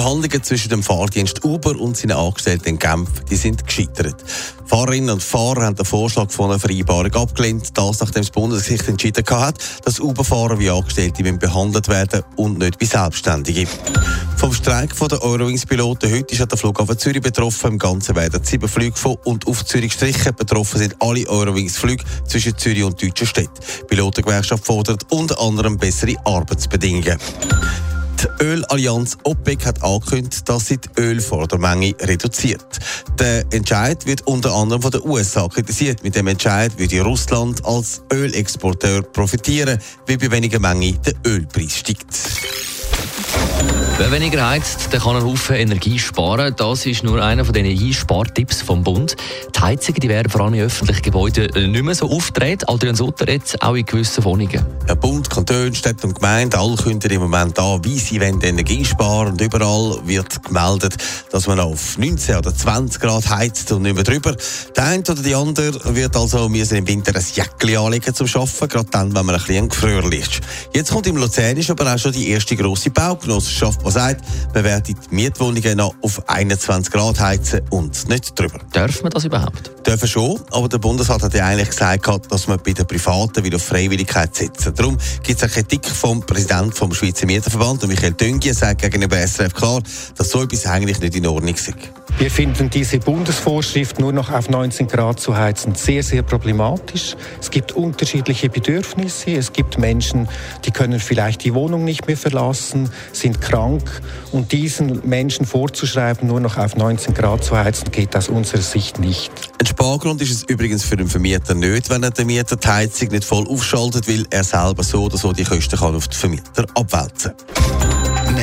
Verhandlungen zwischen dem Fahrdienst Uber und seinen Angestellten in Genf die sind gescheitert. Fahrerinnen und Fahrer haben den Vorschlag von einer Vereinbarung abgelehnt, das nachdem das Bundesgericht entschieden hat, dass Uber-Fahrer wie Angestellte behandelt werden und nicht wie Selbstständige. Vom Streik der Eurowings-Piloten heute ist der Flughafen Zürich betroffen. Im Ganzen werden sieben Flüge von und auf Zürich gestrichen. Betroffen sind alle Eurowings-Flüge zwischen Zürich und deutschen Städten. Die Pilotengewerkschaft fordert unter anderem bessere Arbeitsbedingungen. Die Ölallianz OPEC hat angekündigt, dass sie die Ölfördermenge reduziert. Der Entscheid wird unter anderem von den USA kritisiert. Mit dem Entscheid würde Russland als Ölexporteur profitieren, weil bei weniger Menge der Ölpreis steigt. Wer weniger heizt, der kann einen Haufen Energie sparen. Das ist nur einer von den Energiespartipps vom Bund. Die Heizungen die werden vor allem in öffentlichen Gebäuden nicht mehr so aufgedreht. Adrian Sutter jetzt auch in gewissen Wohnungen. Ja, Bund, Kanton, Städte und Gemeinden, alle kündigen im Moment an, wie sie Energie sparen Und überall wird gemeldet, dass man auf 19 oder 20 Grad heizt und nicht mehr drüber. Der eine oder die andere wird also müssen im Winter ein Jäckchen anlegen zum Arbeiten, gerade dann, wenn man ein bisschen gefriert ist. Jetzt kommt im Luzernisch aber auch schon die erste grosse Baugenossenschaft man sagt, man werde die Mietwohnungen noch auf 21 Grad heizen und nicht drüber. Darf man das überhaupt? Dürfen schon, aber der Bundesrat hat ja eigentlich gesagt, dass man bei den Privaten wieder auf Freiwilligkeit setzen. Darum gibt es eine Kritik vom Präsidenten vom Schweizer Mieterverband, Michael Düngi, sagt gegenüber SRF klar, dass so etwas eigentlich nicht in Ordnung ist. Wir finden diese Bundesvorschrift nur noch auf 19 Grad zu heizen sehr, sehr problematisch. Es gibt unterschiedliche Bedürfnisse. Es gibt Menschen, die können vielleicht die Wohnung nicht mehr verlassen, sind krank. Und diesen Menschen vorzuschreiben, nur noch auf 19 Grad zu heizen, geht aus unserer Sicht nicht. Ein Spargrund ist es übrigens für den Vermieter nicht, wenn er den Mieter die Heizung nicht voll aufschaltet, weil er selber so oder so die Kosten kann auf den Vermieter abwälzen